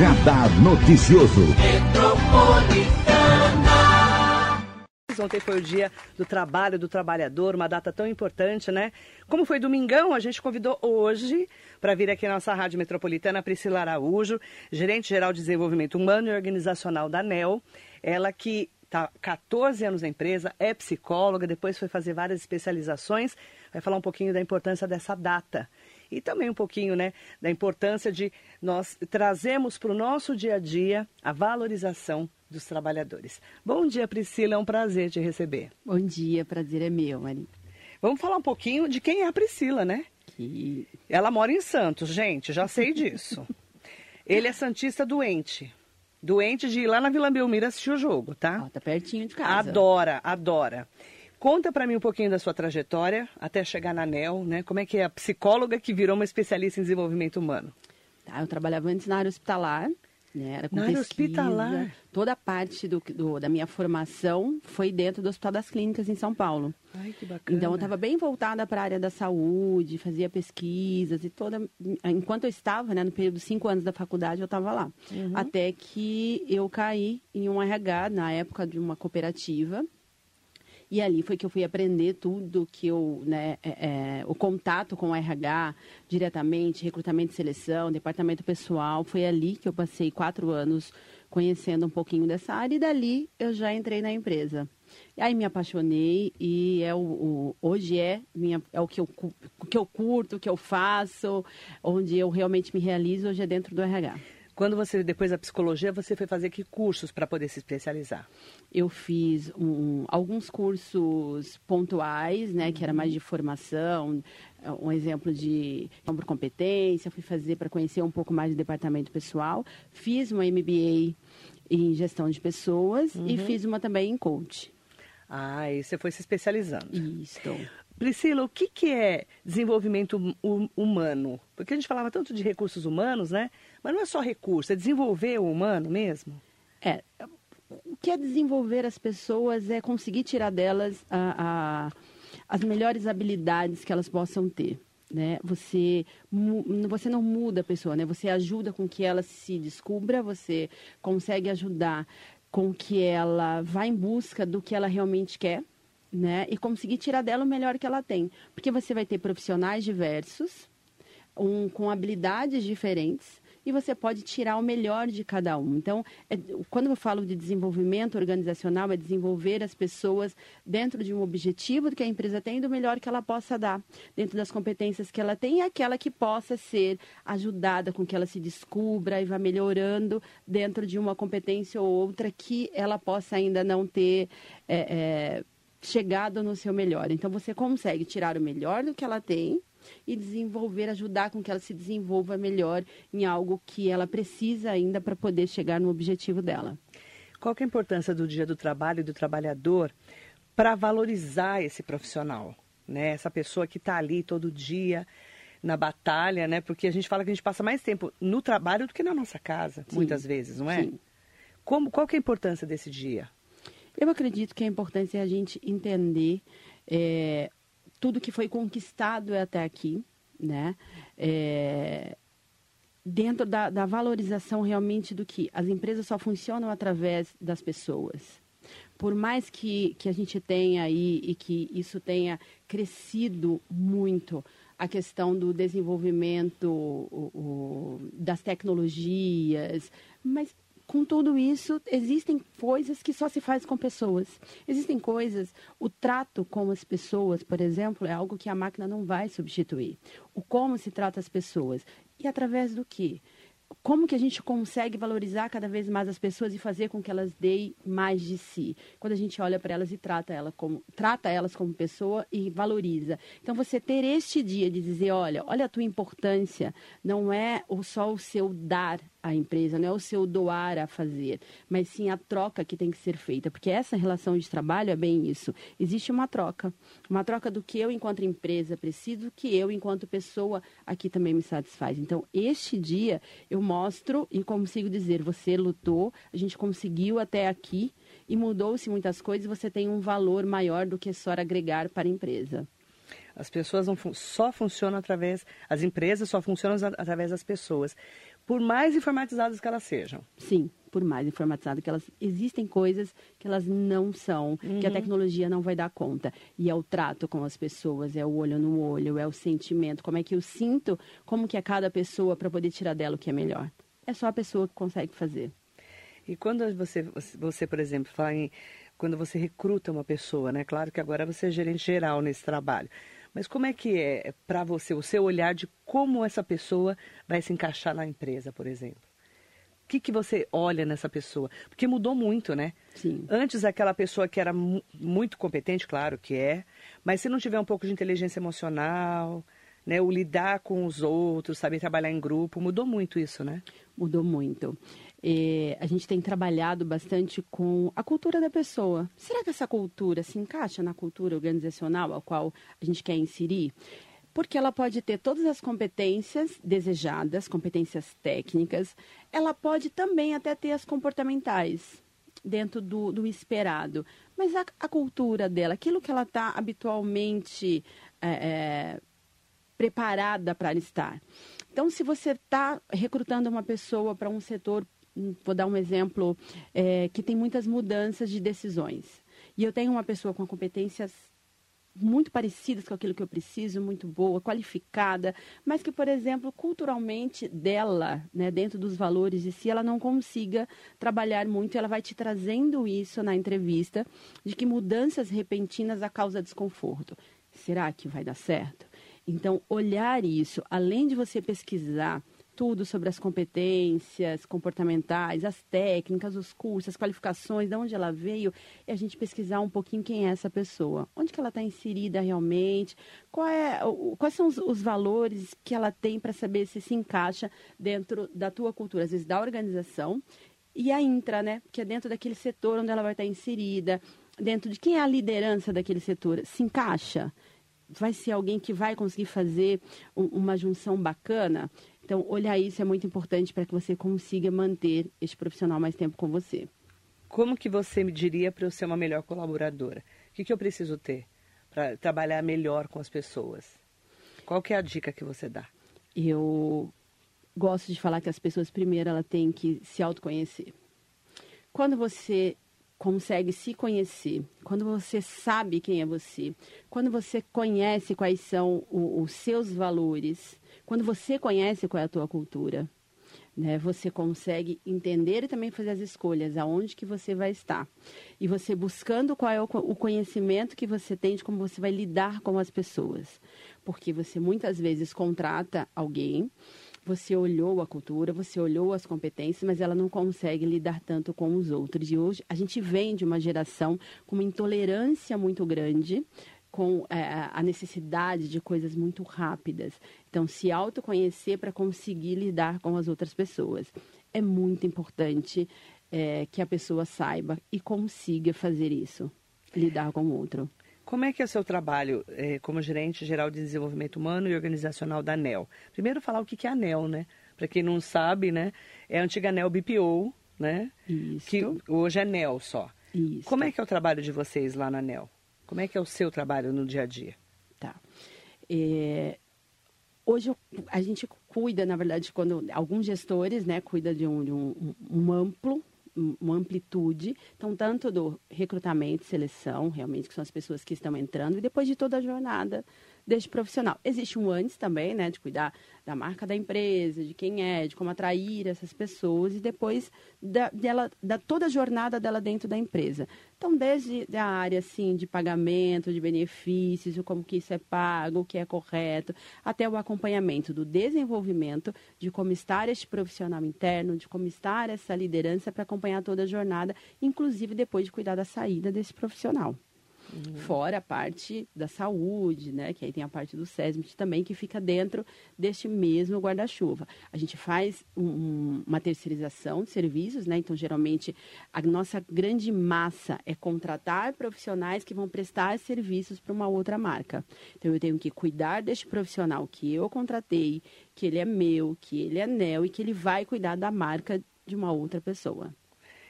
Radar Noticioso. Ontem foi o dia do trabalho do trabalhador, uma data tão importante, né? Como foi domingão, a gente convidou hoje para vir aqui na nossa Rádio Metropolitana Priscila Araújo, gerente geral de desenvolvimento humano e organizacional da NEL. Ela que está 14 anos na empresa, é psicóloga, depois foi fazer várias especializações, vai falar um pouquinho da importância dessa data e também um pouquinho né, da importância de nós trazermos para o nosso dia a dia a valorização dos trabalhadores. Bom dia, Priscila, é um prazer te receber. Bom dia, prazer é meu, Mari. Vamos falar um pouquinho de quem é a Priscila, né? Que... Ela mora em Santos, gente, já sei disso. Ele é Santista doente. Doente de ir lá na Vila Belmira assistir o jogo, tá? Ó, tá pertinho de casa. Adora, adora. Conta para mim um pouquinho da sua trajetória até chegar na NEL, né? Como é que é a psicóloga que virou uma especialista em desenvolvimento humano? Tá, eu trabalhava antes na área hospitalar, né? Era com na área hospitalar? Toda a parte do, do, da minha formação foi dentro do Hospital das Clínicas em São Paulo. Ai, que bacana. Então eu estava bem voltada para a área da saúde, fazia pesquisas e toda. Enquanto eu estava, né, no período de cinco anos da faculdade, eu estava lá. Uhum. Até que eu caí em um RH na época de uma cooperativa e ali foi que eu fui aprender tudo que eu, né, é, é, o contato com o RH diretamente, recrutamento e seleção, departamento pessoal, foi ali que eu passei quatro anos conhecendo um pouquinho dessa área e dali eu já entrei na empresa. E aí me apaixonei e é o, o, hoje é, minha, é o que eu, o que eu curto, o que eu faço, onde eu realmente me realizo, hoje é dentro do RH. Quando você, depois da psicologia, você foi fazer que cursos para poder se especializar? Eu fiz um, alguns cursos pontuais, né, que era mais de formação, um exemplo de por competência, fui fazer para conhecer um pouco mais do departamento pessoal, fiz uma MBA em gestão de pessoas uhum. e fiz uma também em coach. Ah, e você foi se especializando. Isso. Priscila, o que, que é desenvolvimento hum, humano? Porque a gente falava tanto de recursos humanos, né? Mas não é só recurso, é desenvolver o humano mesmo? É. O que é desenvolver as pessoas é conseguir tirar delas a, a, as melhores habilidades que elas possam ter. Né? Você, você não muda a pessoa, né? Você ajuda com que ela se descubra, você consegue ajudar com que ela vá em busca do que ela realmente quer, né? E conseguir tirar dela o melhor que ela tem. Porque você vai ter profissionais diversos, um, com habilidades diferentes, e você pode tirar o melhor de cada um. Então, é, quando eu falo de desenvolvimento organizacional, é desenvolver as pessoas dentro de um objetivo que a empresa tem do melhor que ela possa dar, dentro das competências que ela tem e aquela que possa ser ajudada com que ela se descubra e vá melhorando dentro de uma competência ou outra que ela possa ainda não ter. É, é, chegado no seu melhor. Então você consegue tirar o melhor do que ela tem e desenvolver, ajudar com que ela se desenvolva melhor em algo que ela precisa ainda para poder chegar no objetivo dela. Qual é a importância do Dia do Trabalho e do trabalhador para valorizar esse profissional, né? Essa pessoa que está ali todo dia na batalha, né? Porque a gente fala que a gente passa mais tempo no trabalho do que na nossa casa, sim, muitas vezes, não é? Sim. Como, qual é a importância desse dia? Eu acredito que é a gente entender é, tudo que foi conquistado até aqui, né? É, dentro da, da, valorização realmente do que as empresas só funcionam através das pessoas. Por mais que, que a gente tenha aí e que isso tenha crescido muito, a questão do desenvolvimento o, o, das tecnologias, mas com tudo isso, existem coisas que só se faz com pessoas. Existem coisas, o trato com as pessoas, por exemplo, é algo que a máquina não vai substituir. O como se trata as pessoas. E através do quê? como que a gente consegue valorizar cada vez mais as pessoas e fazer com que elas deem mais de si? Quando a gente olha para elas e trata, ela como, trata elas como pessoa e valoriza. Então, você ter este dia de dizer, olha, olha a tua importância, não é só o seu dar à empresa, não é o seu doar a fazer, mas sim a troca que tem que ser feita, porque essa relação de trabalho é bem isso. Existe uma troca, uma troca do que eu enquanto empresa preciso, que eu enquanto pessoa aqui também me satisfaz. Então, este dia eu mostro e consigo dizer, você lutou, a gente conseguiu até aqui e mudou-se muitas coisas, você tem um valor maior do que só agregar para a empresa. As pessoas não só funcionam através, as empresas só funcionam através das pessoas. Por mais informatizadas que elas sejam. Sim, por mais informatizadas que elas existem coisas que elas não são, uhum. que a uhum. tecnologia não vai dar conta. E é o trato com as pessoas, é o olho no olho, é o sentimento, como é que eu sinto, como que é cada pessoa para poder tirar dela o que é melhor. É só a pessoa que consegue fazer. E quando você, você por exemplo, fala em quando você recruta uma pessoa, né? Claro que agora você é gerente geral nesse trabalho. Mas como é que é para você o seu olhar de como essa pessoa vai se encaixar na empresa, por exemplo? O que, que você olha nessa pessoa? Porque mudou muito, né? Sim. Antes, aquela pessoa que era muito competente, claro que é, mas se não tiver um pouco de inteligência emocional, né, o lidar com os outros, saber trabalhar em grupo, mudou muito isso, né? Mudou muito. A gente tem trabalhado bastante com a cultura da pessoa. Será que essa cultura se encaixa na cultura organizacional a qual a gente quer inserir? Porque ela pode ter todas as competências desejadas, competências técnicas, ela pode também até ter as comportamentais dentro do, do esperado. Mas a, a, cultura dela, aquilo que ela está habitualmente é, é, preparada para estar. Então, se você está recrutando uma pessoa para um setor vou dar um exemplo, é, que tem muitas mudanças de decisões. E eu tenho uma pessoa com competências muito parecidas com aquilo que eu preciso, muito boa, qualificada, mas que, por exemplo, culturalmente dela, né, dentro dos valores de si, ela não consiga trabalhar muito, ela vai te trazendo isso na entrevista, de que mudanças repentinas a causa desconforto. Será que vai dar certo? Então, olhar isso, além de você pesquisar tudo sobre as competências comportamentais, as técnicas, os cursos, as qualificações, de onde ela veio, e a gente pesquisar um pouquinho quem é essa pessoa, onde que ela está inserida realmente, é, quais são os, os valores que ela tem para saber se se encaixa dentro da tua cultura, às vezes da organização, e a intra, né, que é dentro daquele setor onde ela vai estar tá inserida, dentro de quem é a liderança daquele setor, se encaixa? Vai ser alguém que vai conseguir fazer um, uma junção bacana? Então, olhar isso é muito importante para que você consiga manter esse profissional mais tempo com você. Como que você me diria para eu ser uma melhor colaboradora? O que, que eu preciso ter para trabalhar melhor com as pessoas? Qual que é a dica que você dá? Eu gosto de falar que as pessoas primeiro ela tem que se autoconhecer. Quando você consegue se conhecer, quando você sabe quem é você, quando você conhece quais são o, os seus valores, quando você conhece qual é a tua cultura, né, você consegue entender e também fazer as escolhas, aonde que você vai estar. E você buscando qual é o, o conhecimento que você tem de como você vai lidar com as pessoas. Porque você muitas vezes contrata alguém, você olhou a cultura, você olhou as competências, mas ela não consegue lidar tanto com os outros. E hoje a gente vem de uma geração com uma intolerância muito grande com é, a necessidade de coisas muito rápidas. Então, se autoconhecer para conseguir lidar com as outras pessoas. É muito importante é, que a pessoa saiba e consiga fazer isso, lidar com o outro. Como é que é o seu trabalho é, como gerente geral de desenvolvimento humano e organizacional da ANEL? Primeiro falar o que é a ANEL, né? Para quem não sabe, né? É a antiga ANEL BPO, né? Isso. Que hoje é ANEL só. Isso. Como é que é o trabalho de vocês lá na ANEL? Como é que é o seu trabalho no dia a dia? Tá. É, hoje a gente cuida, na verdade, quando alguns gestores, né, cuida de um, de um, um amplo uma amplitude, então tanto do recrutamento, seleção, realmente que são as pessoas que estão entrando e depois de toda a jornada deste profissional. Existe um antes também, né, de cuidar da marca da empresa, de quem é, de como atrair essas pessoas e depois da, dela, da toda a jornada dela dentro da empresa. Então, desde a área assim de pagamento, de benefícios, como que isso é pago, o que é correto, até o acompanhamento do desenvolvimento de como estar este profissional interno, de como estar essa liderança para acompanhar toda a jornada, inclusive depois de cuidar da saída desse profissional. Uhum. Fora a parte da saúde, né? Que aí tem a parte do SESMIT também, que fica dentro deste mesmo guarda-chuva. A gente faz um, uma terceirização de serviços, né? Então, geralmente, a nossa grande massa é contratar profissionais que vão prestar serviços para uma outra marca. Então, eu tenho que cuidar deste profissional que eu contratei, que ele é meu, que ele é NEL e que ele vai cuidar da marca de uma outra pessoa.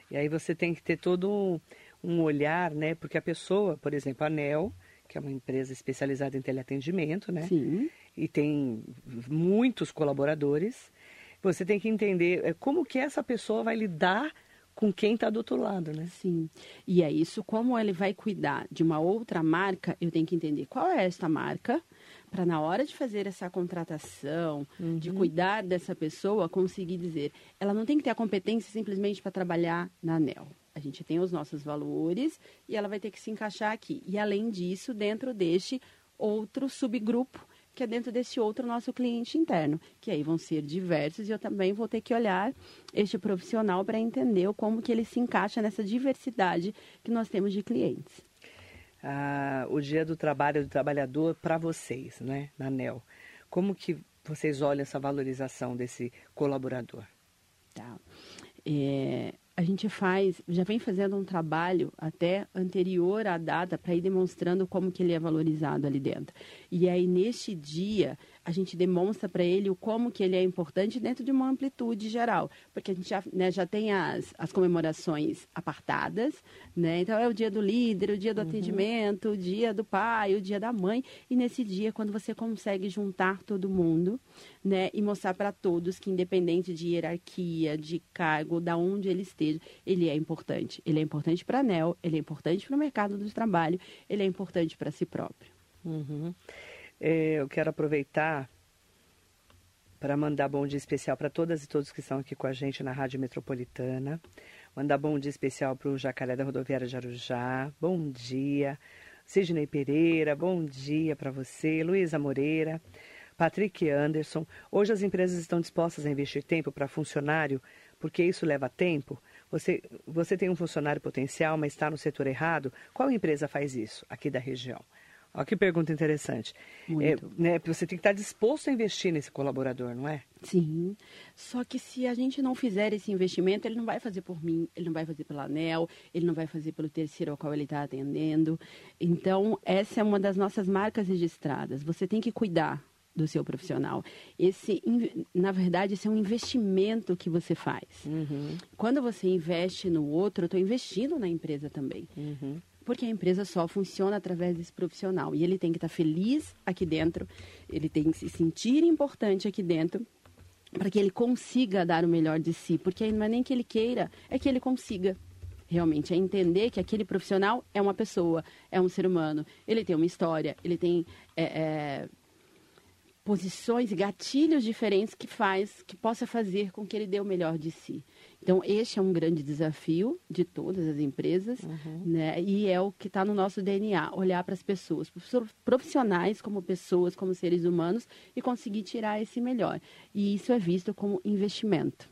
E aí você tem que ter todo um olhar, né? Porque a pessoa, por exemplo, a NEL, que é uma empresa especializada em teleatendimento, né? Sim. E tem muitos colaboradores. Você tem que entender é, como que essa pessoa vai lidar com quem está do outro lado, né? Sim. E é isso, como ele vai cuidar de uma outra marca, eu tenho que entender qual é esta marca, para na hora de fazer essa contratação, uhum. de cuidar dessa pessoa, conseguir dizer, ela não tem que ter a competência simplesmente para trabalhar na ANEL. A gente tem os nossos valores e ela vai ter que se encaixar aqui. E além disso, dentro deste outro subgrupo que é dentro desse outro nosso cliente interno, que aí vão ser diversos e eu também vou ter que olhar este profissional para entender como que ele se encaixa nessa diversidade que nós temos de clientes. Ah, o Dia do Trabalho do Trabalhador para vocês, né, na NEL. Como que vocês olham essa valorização desse colaborador? Tá. É, a gente faz, já vem fazendo um trabalho até anterior à data para ir demonstrando como que ele é valorizado ali dentro. E aí neste dia a gente demonstra para ele o como que ele é importante dentro de uma amplitude geral, porque a gente já, né, já tem as, as comemorações apartadas, né? Então é o dia do líder, o dia do uhum. atendimento, o dia do pai, o dia da mãe, e nesse dia quando você consegue juntar todo mundo, né, e mostrar para todos que independente de hierarquia, de cargo, da onde ele esteja, ele é importante. Ele é importante para a ANEL, ele é importante para o mercado do trabalho, ele é importante para si próprio. Uhum. É, eu quero aproveitar para mandar bom dia especial para todas e todos que estão aqui com a gente na Rádio Metropolitana. Mandar bom dia especial para o Jacaré da Rodoviária de Arujá. Bom dia. Sidney Pereira, bom dia para você. Luísa Moreira, Patrick Anderson. Hoje as empresas estão dispostas a investir tempo para funcionário, porque isso leva tempo. Você, você tem um funcionário potencial, mas está no setor errado. Qual empresa faz isso aqui da região? Olha que pergunta interessante. É, né, você tem que estar disposto a investir nesse colaborador, não é? Sim. Só que se a gente não fizer esse investimento, ele não vai fazer por mim, ele não vai fazer pela ANEL, ele não vai fazer pelo terceiro ao qual ele está atendendo. Então, essa é uma das nossas marcas registradas. Você tem que cuidar do seu profissional. Esse, na verdade, esse é um investimento que você faz. Uhum. Quando você investe no outro, eu estou investindo na empresa também. Uhum porque a empresa só funciona através desse profissional. E ele tem que estar feliz aqui dentro, ele tem que se sentir importante aqui dentro, para que ele consiga dar o melhor de si. Porque não é nem que ele queira, é que ele consiga. Realmente, é entender que aquele profissional é uma pessoa, é um ser humano. Ele tem uma história, ele tem é, é, posições e gatilhos diferentes que faz, que possa fazer com que ele dê o melhor de si. Então, este é um grande desafio de todas as empresas, uhum. né? E é o que está no nosso DNA, olhar para as pessoas, profissionais como pessoas, como seres humanos, e conseguir tirar esse melhor. E isso é visto como investimento.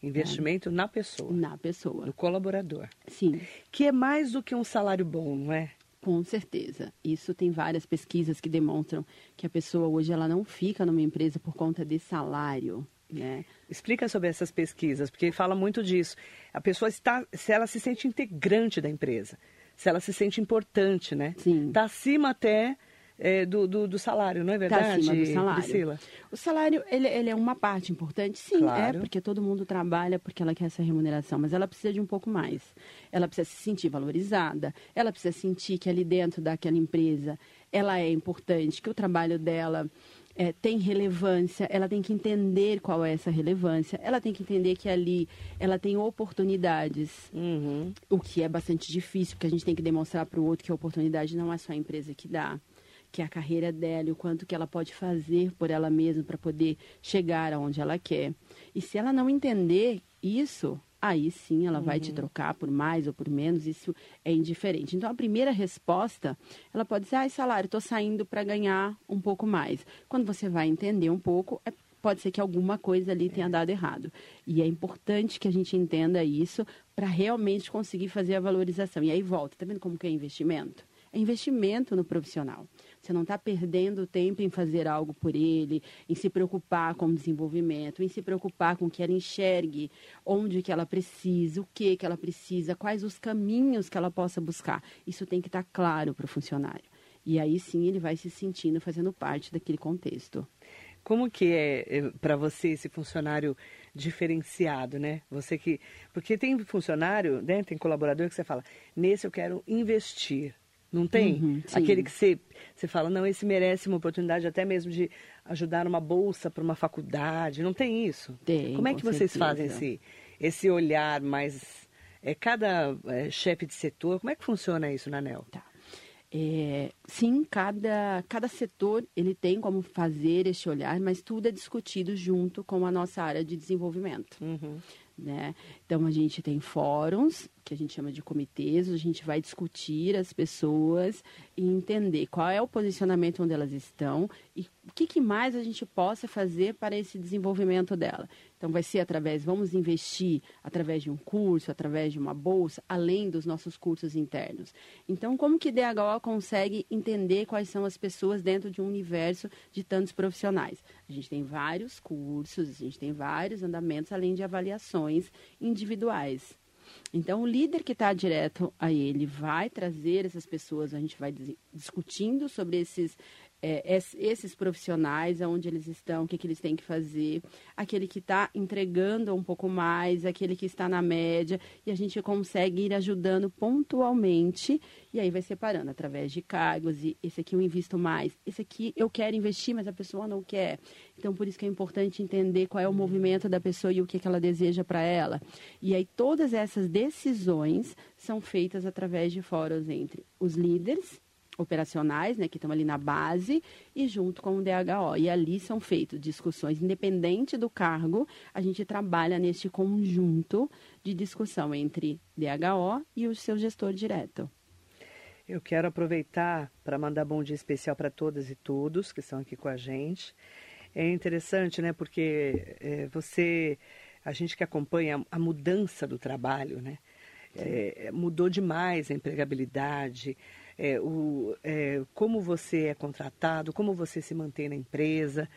Investimento na pessoa. Na pessoa. No colaborador. Sim. Que é mais do que um salário bom, não é? Com certeza. Isso tem várias pesquisas que demonstram que a pessoa hoje ela não fica numa empresa por conta de salário. Né? Explica sobre essas pesquisas, porque fala muito disso. A pessoa está, se ela se sente integrante da empresa, se ela se sente importante, né? Sim. Está acima até é, do, do, do, salário, não é verdade, tá acima do salário. Priscila? O salário, ele, ele, é uma parte importante, sim, é, claro. é, porque todo mundo trabalha porque ela quer essa remuneração, mas ela precisa de um pouco mais. Ela precisa se sentir valorizada, ela precisa sentir que ali dentro daquela empresa ela é importante, que o trabalho dela é, tem relevância, ela tem que entender qual é essa relevância, ela tem que entender que ali ela tem oportunidades, uhum. o que é bastante difícil, porque a gente tem que demonstrar para o outro que a oportunidade não é só a empresa que dá, que é a carreira dela, o quanto que ela pode fazer por ela mesma para poder chegar aonde ela quer. E se ela não entender isso, aí sim ela uhum. vai te uhum. trocar por mais ou por menos, isso é indiferente. Então a primeira resposta, ela pode ser, ai salário, estou saindo para ganhar um pouco mais. Quando você vai entender um pouco, é, pode ser que alguma coisa ali tenha dado errado. E é importante que a gente entenda isso para realmente conseguir fazer a valorização. E aí volta, tá vendo como que é investimento? É investimento no profissional. Você não está perdendo tempo em fazer algo por ele, em se preocupar com o desenvolvimento, em se preocupar com que ela enxergue onde que ela precisa, o que que ela precisa, quais os caminhos que ela possa buscar. Isso tem que estar tá claro para o funcionário. E aí sim ele vai se sentindo fazendo parte daquele contexto. Como que é, é para você esse funcionário diferenciado, né? Você que porque tem funcionário, né, tem colaborador que você fala, nesse eu quero investir, Não tem? Uhum. Aquele que você, você fala, não, esse merece uma oportunidade até mesmo de ajudar numa bolsa para uma faculdade. Não tem isso? Tem, Como é que com vocês certeza. fazem esse, esse olhar mais... É, cada é, chefe de setor, como é que funciona isso na ANEL? Tá. É, sim, cada, cada setor ele tem como fazer este olhar, mas tudo é discutido junto com a nossa área de desenvolvimento. Uhum. Né? Então a gente tem fóruns que a gente chama de comitês, a gente vai discutir as pessoas e entender qual é o posicionamento onde elas estão e o que, que mais a gente possa fazer para esse desenvolvimento dela. Então vai ser através, vamos investir através de um curso, através de uma bolsa, além dos nossos cursos internos. Então como que DHO consegue entender quais são as pessoas dentro de um universo de tantos profissionais? A gente tem vários cursos, a gente tem vários andamentos, além de avaliações individuais. Então, o líder que está direto a ele vai trazer essas pessoas, a gente vai dis- discutindo sobre esses, é, es- esses profissionais, aonde eles estão, o que, que eles têm que fazer, aquele que está entregando um pouco mais, aquele que está na média, e a gente consegue ir ajudando pontualmente, e aí vai separando através de cargos, e esse aqui eu invisto mais, esse aqui eu quero investir, mas a pessoa não quer. Então, por isso que é importante entender qual é o movimento da pessoa e o que, que ela deseja para ela. E aí, todas essas decisões são feitas através de fóruns entre os líderes operacionais, né, que estão ali na base, e junto com o DHO. E ali são feitas discussões, independente do cargo, a gente trabalha neste conjunto de discussão entre DHO e o seu gestor direto. Eu quero aproveitar para mandar bom dia especial para todas e todos que estão aqui com a gente. É interessante, né? Porque é, você, a gente que acompanha a mudança do trabalho, né? É, mudou demais a empregabilidade, é, o, é, como você é contratado, como você se mantém na empresa.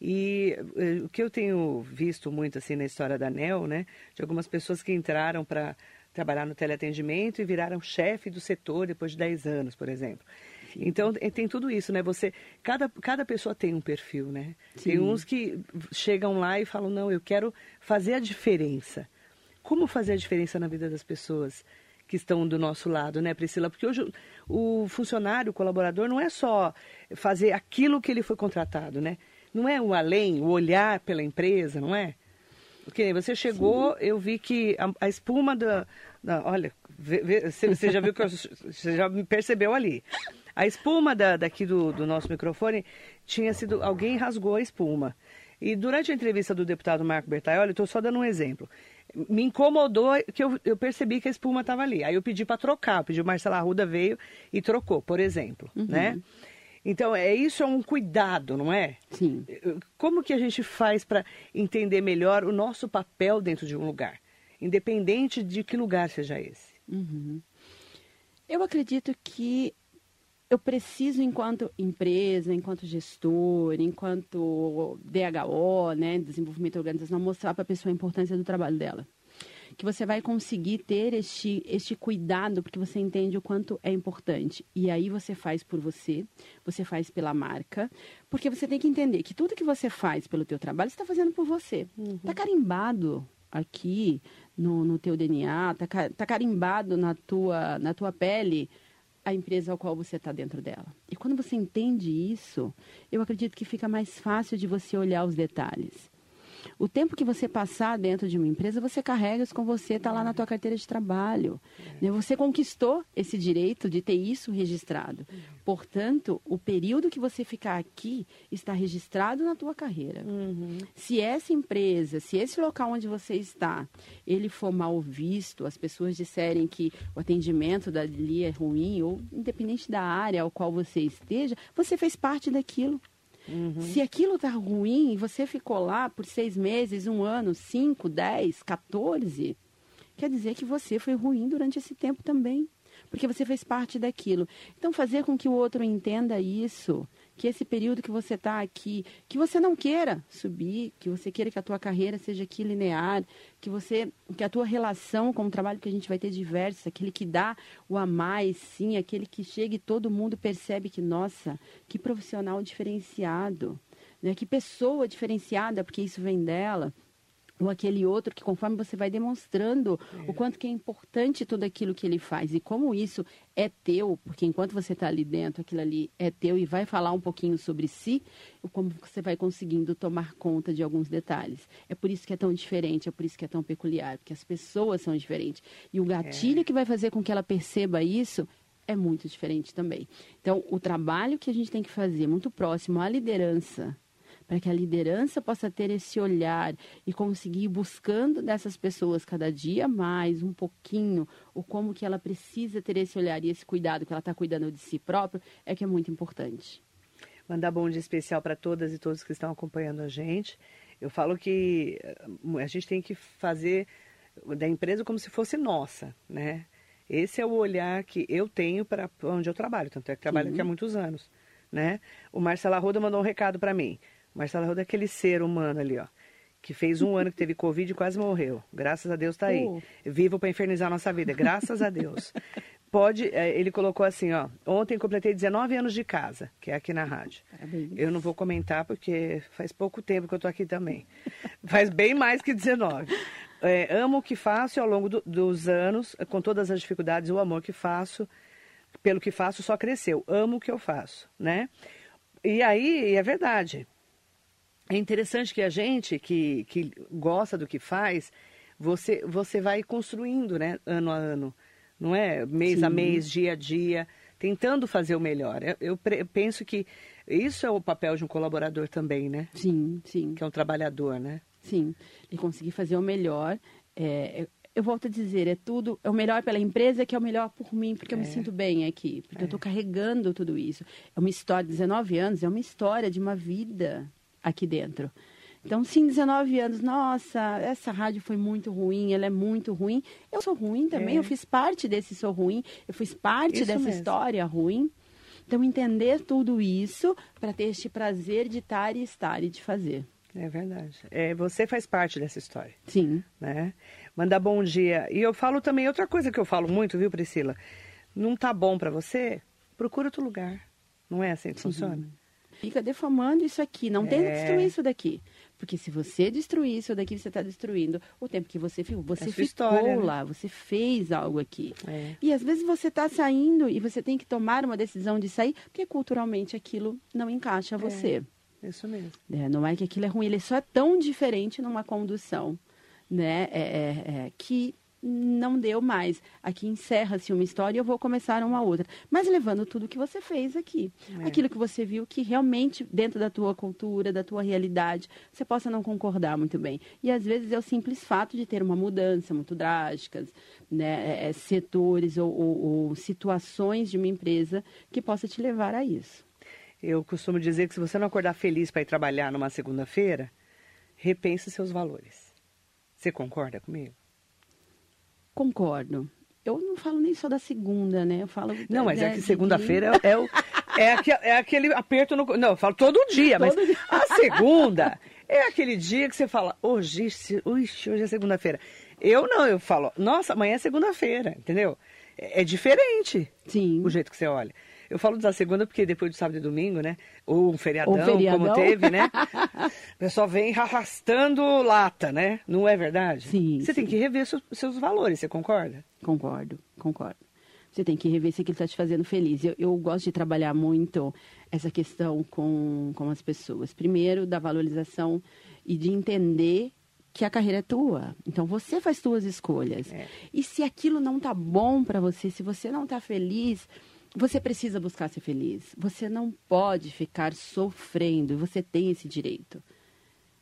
E é, o que eu tenho visto muito assim na história da NEL, né? De algumas pessoas que entraram para trabalhar no teleatendimento e viraram chefe do setor depois de 10 anos, por exemplo. Então eh, tem tudo isso, né? Você, cada, cada pessoa tem um perfil, né? Tem Sim. uns que chegam lá e falam, não, eu quero fazer a diferença. Como fazer a diferença na vida das pessoas que estão do nosso lado, né, Priscila? Porque hoje o funcionário, o colaborador, não é só fazer aquilo que ele foi contratado, né? Não é o além, o olhar pela empresa, não é? Porque você chegou, eu vi que a, a espuma da, da- olha, vê- vê- você você já viu que eu- você já me percebeu ali. A espuma da, daqui do, do nosso microfone tinha sido alguém rasgou a espuma. E durante a entrevista do deputado Marco Bertaioli, estou só dando um exemplo. Me incomodou que eu, eu percebi que a espuma estava ali. Aí eu pedi para trocar, eu pedi o Marcelo Arruda veio e trocou, por exemplo, né? Então, é isso é um cuidado, não é? Sim. Como que a gente faz para entender melhor o nosso papel dentro de um lugar, independente de que lugar seja esse? Uhum. Eu acredito que eu preciso, enquanto empresa, enquanto gestor, enquanto DHO, né, desenvolvimento organizacional, mostrar para a pessoa a importância do trabalho dela. Que você vai conseguir ter este, este cuidado, porque você entende o quanto é importante. E aí você faz por você, você faz pela marca, porque você tem que entender que tudo que você faz pelo teu trabalho, você está fazendo por você. Está carimbado aqui no, no teu DNA, está tá carimbado na tua, na tua pele a empresa ao qual você está dentro dela. E quando você entende isso, eu acredito que fica mais fácil de você olhar os detalhes. O tempo que você passar dentro de uma empresa, você carrega isso com você, está lá na tua carteira de trabalho. Né? Você conquistou esse direito de ter isso registrado. Portanto, o período que você ficar aqui está registrado na tua carreira. Se essa empresa, se esse local onde você está, ele for mal visto, as pessoas disserem que o atendimento dali é ruim, ou independente da área ao qual você esteja, você fez parte daquilo. Se aquilo está ruim e você ficou lá por seis meses, um ano, cinco, dez, 14, quer dizer que você foi ruim durante esse tempo também. Porque você fez parte daquilo. Então, fazer com que o outro entenda isso, que esse período que você está aqui, que você não queira subir, que você queira que a tua carreira seja aqui linear, que você, que a tua relação com o trabalho que a gente vai ter diversa, aquele que dá o a mais, sim, aquele que chega e todo mundo percebe que, nossa, que profissional diferenciado, né? que pessoa diferenciada, porque isso vem dela ou aquele outro que conforme você vai demonstrando é. o quanto que é importante tudo aquilo que ele faz e como isso é teu, porque enquanto você está ali dentro, aquilo ali é teu e vai falar um pouquinho sobre si, como você vai conseguindo tomar conta de alguns detalhes. É por isso que é tão diferente, é por isso que é tão peculiar, porque as pessoas são diferentes. E o gatilho é. que vai fazer com que ela perceba isso é muito diferente também. Então, o trabalho que a gente tem que fazer muito próximo à liderança para que a liderança possa ter esse olhar e conseguir ir buscando dessas pessoas cada dia mais, um pouquinho, o como que ela precisa ter esse olhar e esse cuidado que ela está cuidando de si própria, é que é muito importante. Mandar bom dia especial para todas e todos que estão acompanhando a gente. Eu falo que eh, a gente tem que fazer da empresa como se fosse nossa, né? Esse é o olhar que eu tenho para onde eu trabalho, tanto é que trabalho Sim. aqui há muitos anos, né? O Marcelo Arruda mandou um recado para mim. Marcelo Arruda é aquele ser humano ali, ó. Que fez um ano que teve Covid e quase morreu. Graças a Deus está aí. Uh. Vivo para infernizar a nossa vida. Graças a Deus. Pode, é, ele colocou assim, ó. Ontem completei 19 anos de casa, que é aqui na rádio. Parabéns. Eu não vou comentar porque faz pouco tempo que eu tô aqui também. faz bem mais que 19. É, amo o que faço e ao longo do, dos anos, com todas as dificuldades, o amor que faço, pelo que faço, só cresceu. Amo o que eu faço, né? E aí, é verdade. É interessante que a gente que, que gosta do que faz, você, você vai construindo, né, ano a ano. Não é mês Sim. a mês, dia a dia, tentando fazer o melhor. Eu, eu, penso que isso é o papel de um colaborador também, né? Sim, sim. Que é um trabalhador, né? Sim, e conseguir fazer o melhor. É, eu volto a dizer, é tudo, é o melhor pela empresa, que é o melhor por mim, porque é. eu me é. sinto bem aqui, porque é. eu estou carregando tudo isso. É uma história, 19 anos, é uma história de uma vida aqui dentro. Então, sim, 19 anos, nossa, essa rádio foi muito ruim, ela é muito ruim. Eu sou ruim também, é. eu fiz parte desse sou ruim, eu fiz parte isso dessa mesmo. história ruim. Então, entender tudo isso para ter este prazer de estar e estar e de fazer. É verdade. É, você faz parte dessa história. Sim. Né? Mandar bom dia. E eu falo também, outra coisa que eu falo muito, viu, Priscila? Não tá bom para você? Procura outro lugar. Não é assim que Sim. funciona? Fica defamando isso aqui. Não é. tenta destruir isso daqui. Porque se você destruir isso daqui, você está destruindo o tempo que você ficou. Você é ficou história, né? lá, né? você fez algo aqui. É. E às vezes você está saindo e você tem que tomar uma decisão de sair, porque culturalmente aquilo não encaixa a você. É, isso mesmo. É, não é que aquilo é ruim, ele só é tão diferente numa condução, né? É, é, é que não deu mais. Aqui encerra-se uma história e eu vou começar uma outra. Mas levando tudo que você fez aqui. É. Aquilo que você viu que realmente, dentro da tua cultura, da tua realidade, você possa não concordar muito bem. E às vezes é o simples fato de ter uma mudança muito drástica, né? É, é, setores ou, ou, ou situações de uma empresa que possa te levar a isso. Eu costumo dizer que se você não acordar feliz para ir trabalhar numa segunda-feira, repense seus valores. Você concorda comigo? Concordo. Eu não falo nem só da segunda, né? Eu falo. Não, mas é que segunda-feira é, é, o, é, aquele, é aquele aperto no. Não, eu falo todo dia, todo mas dia. a segunda é aquele dia que você fala, hoje, hoje, hoje é segunda-feira. Eu não, eu falo, nossa, amanhã é segunda-feira, entendeu? É, é diferente Sim. o jeito que você olha. Eu falo da segunda porque depois do sábado e domingo, né? Ou um feriadão, feriadão. como teve, né? o pessoal vem arrastando lata, né? Não é verdade? Sim. Você sim. tem que rever seus, seus valores, você concorda? Concordo, concordo. Você tem que rever se aquilo está te fazendo feliz. Eu, eu, gosto de trabalhar muito essa questão com, com as pessoas. Primeiro, da valorização e de entender que a carreira é tua. Então você faz suas escolhas. É. E se aquilo não tá bom para você, se você não tá feliz, você precisa buscar ser feliz. Você não pode ficar sofrendo. Você tem esse direito.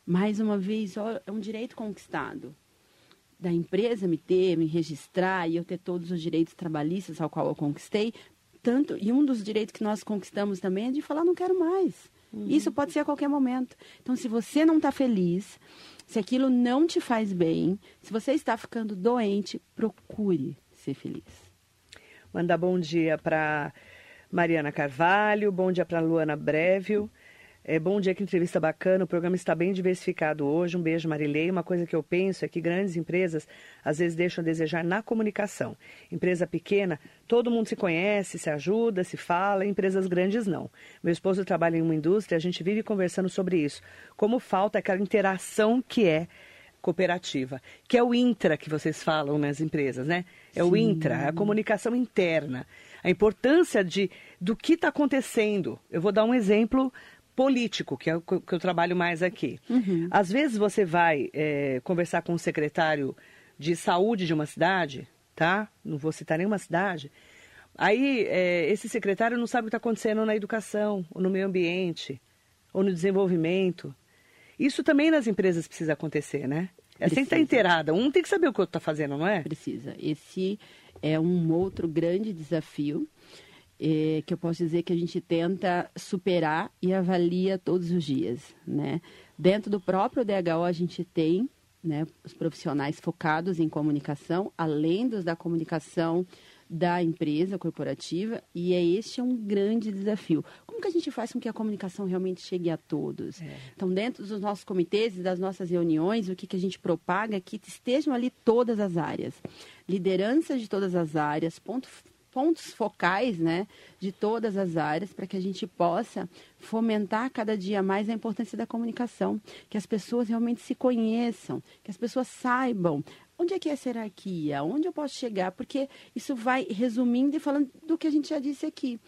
Mais uma vez, é um direito conquistado. Da empresa me ter, me registrar e eu ter todos os direitos trabalhistas ao qual eu conquistei. Tanto, e um dos direitos que nós conquistamos também é de falar, não quero mais. Uhum. Isso pode ser a qualquer momento. Então, se você não está feliz, se aquilo não te faz bem, se você está ficando doente, procure ser feliz. Mandar bom dia para Mariana Carvalho, bom dia para Luana Brevio. É, bom dia, que entrevista bacana. O programa está bem diversificado hoje. Um beijo, Marilei. Uma coisa que eu penso é que grandes empresas às vezes deixam a desejar na comunicação. Empresa pequena, todo mundo se conhece, se ajuda, se fala. Empresas grandes, não. Meu esposo trabalha em uma indústria, a gente vive conversando sobre isso. Como falta aquela interação que é cooperativa, que é o intra que vocês falam nas empresas, né? É Sim. o intra, a comunicação interna. A importância de, do que está acontecendo. Eu vou dar um exemplo político, que é o que eu trabalho mais aqui. Uhum. Às vezes você vai é, conversar com o secretário de saúde de uma cidade, tá? Não vou citar nenhuma cidade. Aí é, esse secretário não sabe o que está acontecendo na educação, ou no meio ambiente, ou no desenvolvimento. Isso também nas empresas precisa acontecer, né? É sem estar inteirada. Um tem que saber o que o outro está fazendo, não é? Precisa. Esse é um outro grande desafio é, que eu posso dizer que a gente tenta superar e avalia todos os dias, né? Dentro do próprio DHO a gente tem né, os profissionais focados em comunicação, além dos da comunicação da empresa corporativa e é este é um grande desafio. Como que a gente faz com que a comunicação realmente chegue a todos? É. Então, dentro dos nossos comitês e das nossas reuniões, o que, que a gente propaga é que estejam ali todas as áreas. Lideranças de todas as áreas, ponto, pontos focais né, de todas as áreas para que a gente possa fomentar cada dia mais a importância da comunicação, que as pessoas realmente se conheçam, que as pessoas saibam onde é que é essa hierarquia? Onde eu posso chegar? Porque isso vai resumindo e falando do que a gente já disse aqui.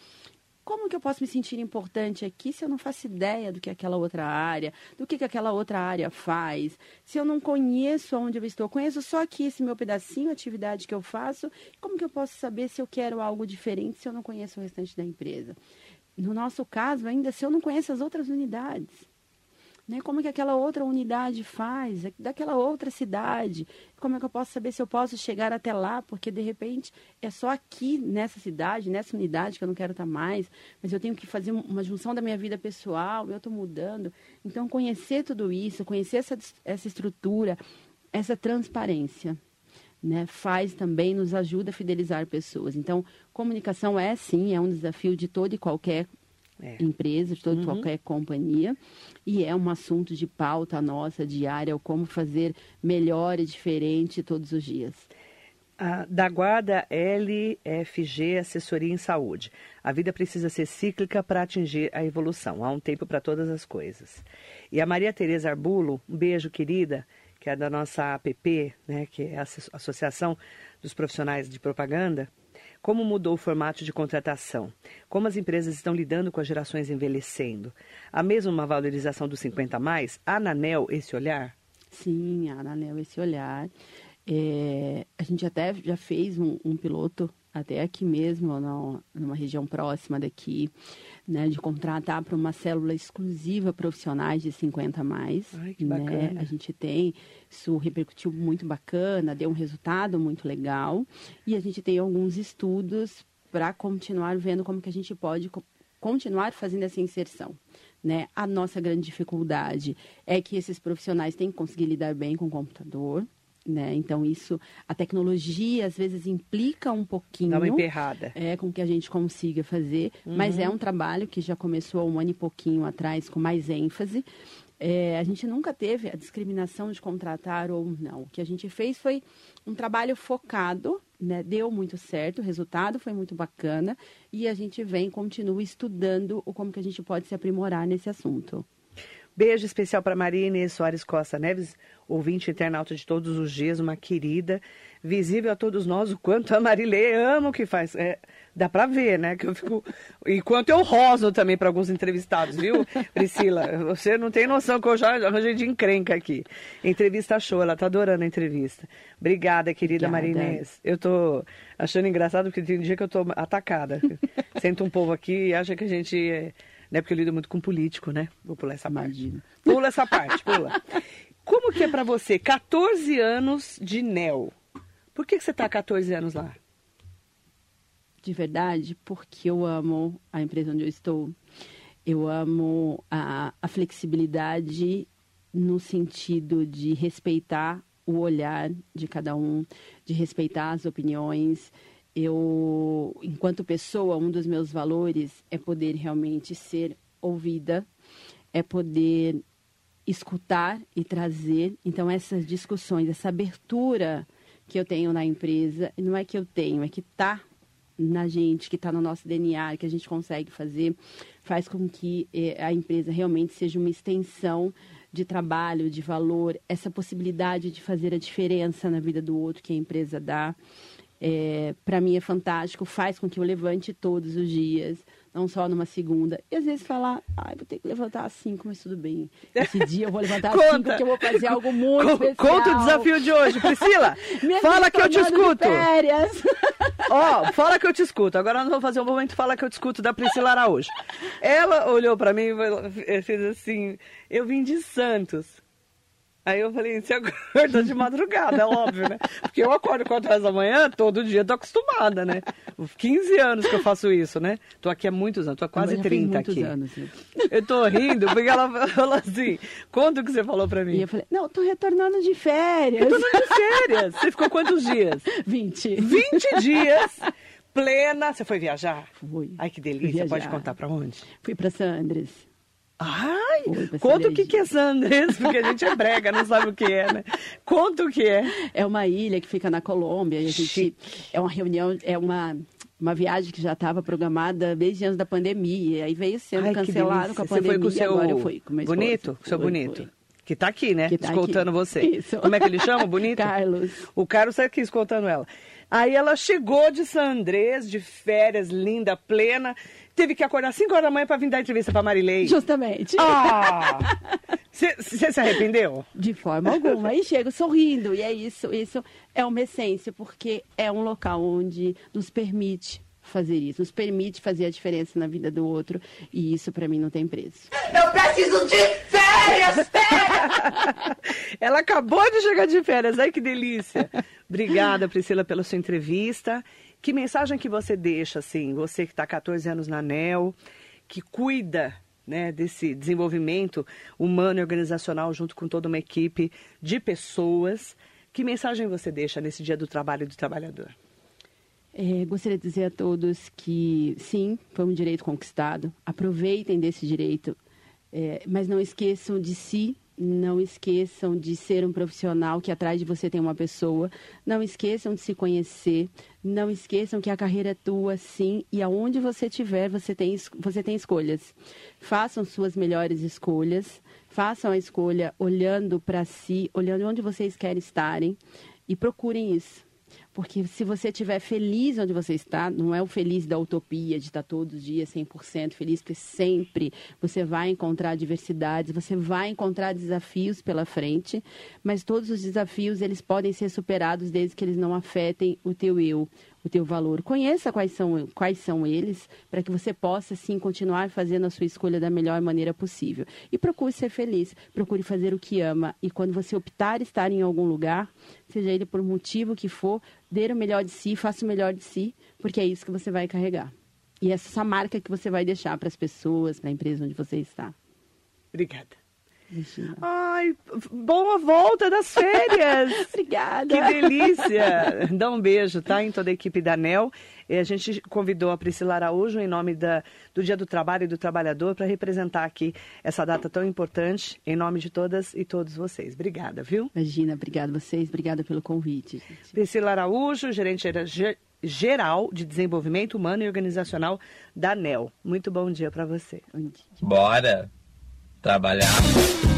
Como que eu posso me sentir importante aqui se eu não faço ideia do que aquela outra área, do que, que aquela outra área faz? Se eu não conheço onde eu estou, eu conheço só aqui esse meu pedacinho, a atividade que eu faço, como que eu posso saber se eu quero algo diferente se eu não conheço o restante da empresa? No nosso caso, ainda se eu não conheço as outras unidades. Né? Como é que aquela outra unidade faz, é daquela outra cidade? Como é que eu posso saber se eu posso chegar até lá? Porque, de repente, é só aqui, nessa cidade, nessa unidade que eu não quero estar mais, mas eu tenho que fazer uma junção da minha vida pessoal, eu estou mudando. Então, conhecer tudo isso, conhecer essa, essa estrutura, essa transparência, né, faz também, nos ajuda a fidelizar pessoas. Então, comunicação é, sim, é um desafio de toda e qualquer é. empresa, de toda uhum. qualquer companhia, e é um assunto de pauta nossa diária, o como fazer melhor e diferente todos os dias. da guarda LFG Assessoria em Saúde. A vida precisa ser cíclica para atingir a evolução. Há um tempo para todas as coisas. E a Maria Tereza Arbulo, um beijo querida, que é da nossa APP, né, que é a Associação dos Profissionais de Propaganda, como mudou o formato de contratação? Como as empresas estão lidando com as gerações envelhecendo? Há mesmo uma valorização dos 50 a mais? Há na ANEL esse olhar? Sim, há na ANEL esse olhar. É, a gente até já fez um, um piloto até aqui mesmo, numa região próxima daqui, né, de contratar para uma célula exclusiva profissionais de 50 a mais. Ai, que né? bacana. A gente tem, isso repercutiu muito bacana, deu um resultado muito legal. E a gente tem alguns estudos para continuar vendo como que a gente pode continuar fazendo essa inserção. Né? A nossa grande dificuldade é que esses profissionais têm que conseguir lidar bem com o computador, né? Então, isso, a tecnologia às vezes implica um pouquinho. Dá uma emperrada. É, com que a gente consiga fazer, uhum. mas é um trabalho que já começou um ano e pouquinho atrás com mais ênfase. É, a gente nunca teve a discriminação de contratar ou não. O que a gente fez foi um trabalho focado, né? deu muito certo, o resultado foi muito bacana e a gente vem, continua estudando o como que a gente pode se aprimorar nesse assunto. Beijo especial para Maria Inês Soares Costa Neves, ouvinte internauta de todos os dias, uma querida, visível a todos nós, o quanto a Marilê ama o que faz. É, dá para ver, né? Que eu fico. E quanto eu roso também para alguns entrevistados, viu, Priscila? Você não tem noção que eu já arranjei de encrenca aqui. Entrevista show, ela tá adorando a entrevista. Obrigada, querida Maria Inês. Eu tô achando engraçado porque tem um dia que eu tô atacada. Senta um povo aqui e acha que a gente. É né? Porque eu lido muito com político, né? Vou pular essa Imagina. parte. Pula essa parte, pula. Como que é para você 14 anos de NEL? Por que, que você está 14 anos lá? De verdade, porque eu amo a empresa onde eu estou. Eu amo a, a flexibilidade no sentido de respeitar o olhar de cada um, de respeitar as opiniões, eu, enquanto pessoa, um dos meus valores é poder realmente ser ouvida, é poder escutar e trazer. Então, essas discussões, essa abertura que eu tenho na empresa, não é que eu tenho, é que está na gente, que está no nosso DNA, que a gente consegue fazer, faz com que eh, a empresa realmente seja uma extensão de trabalho, de valor, essa possibilidade de fazer a diferença na vida do outro que a empresa dá. É, para mim é fantástico, faz com que eu levante todos os dias, não só numa segunda. E às vezes falar, ai, vou ter que levantar às cinco, mas tudo bem. Esse dia eu vou levantar às cinco porque eu vou fazer algo muito especial. Conta o desafio de hoje, Priscila. fala que eu te escuto. Ó, oh, fala que eu te escuto. Agora nós vamos fazer um momento fala que eu te escuto da Priscila Araújo. Ela olhou para mim e fez assim, eu vim de Santos. Aí eu falei, você acorda de madrugada, é óbvio, né? Porque eu acordo 4 horas da manhã, todo dia, tô acostumada, né? 15 anos que eu faço isso, né? Tô aqui há muitos anos, tô há quase 30 aqui. Anos, né? Eu tô rindo, porque ela falou assim, conta o que você falou pra mim. E eu falei, não, tô retornando de férias. Retornando de férias. Você ficou quantos dias? 20. 20 dias plena. Você foi viajar? Fui. Ai, que delícia. Pode contar pra onde? Fui pra Sandres. Ai, conta o que, que é Sandres, porque a gente é brega, não sabe o que é, né? Conta o que é. É uma ilha que fica na Colômbia. E a gente, é uma reunião, é uma, uma viagem que já estava programada desde antes da pandemia. Aí veio sendo cancelado com a pandemia. Você foi com o seu agora eu fui com meu bonito? Seu foi, bonito? Foi. Que está aqui, né? Tá escoltando aqui. você. Isso. Como é que ele chama, bonito? Carlos. O Carlos está aqui escoltando ela. Aí ela chegou de San Andrés, de férias, linda, plena teve que acordar 5 horas da manhã para vir dar entrevista para Marilei. Justamente. Ah! Você se arrependeu? De forma alguma. E chego sorrindo. E é isso. Isso é uma essência, porque é um local onde nos permite fazer isso, nos permite fazer a diferença na vida do outro. E isso para mim não tem preço. Eu preciso de férias! férias! Ela acabou de chegar de férias. Ai, que delícia. Obrigada, Priscila, pela sua entrevista. Que mensagem que você deixa, assim, você que está 14 anos na ANEL, que cuida né, desse desenvolvimento humano e organizacional junto com toda uma equipe de pessoas. Que mensagem você deixa nesse Dia do Trabalho do Trabalhador? É, gostaria de dizer a todos que sim, foi um direito conquistado. Aproveitem desse direito, é, mas não esqueçam de si não esqueçam de ser um profissional que atrás de você tem uma pessoa. Não esqueçam de se conhecer. Não esqueçam que a carreira é tua, sim, e aonde você estiver, você tem, você tem escolhas. Façam suas melhores escolhas. Façam a escolha olhando para si, olhando onde vocês querem estarem e procurem isso. Porque se você estiver feliz onde você está, não é o feliz da utopia, de estar todos os dias 100% feliz, porque sempre você vai encontrar diversidades, você vai encontrar desafios pela frente, mas todos os desafios eles podem ser superados desde que eles não afetem o teu eu, o teu valor. Conheça quais são, quais são eles, para que você possa, sim, continuar fazendo a sua escolha da melhor maneira possível. E procure ser feliz, procure fazer o que ama. E quando você optar estar em algum lugar, seja ele por motivo que for, dê o melhor de si, faça o melhor de si, porque é isso que você vai carregar. E essa marca que você vai deixar para as pessoas, para a empresa onde você está. Obrigada. Ai, boa volta das férias! Obrigada! Que delícia! Dá um beijo, tá? Em toda a equipe da NEL. E a gente convidou a Priscila Araújo, em nome da, do Dia do Trabalho e do Trabalhador, para representar aqui essa data tão importante, em nome de todas e todos vocês. Obrigada, viu? Imagina, obrigada a vocês, obrigada pelo convite. Gente. Priscila Araújo, gerente geral de desenvolvimento humano e organizacional da NEL. Muito bom dia para você. Bom dia. Bora! Trabalhar.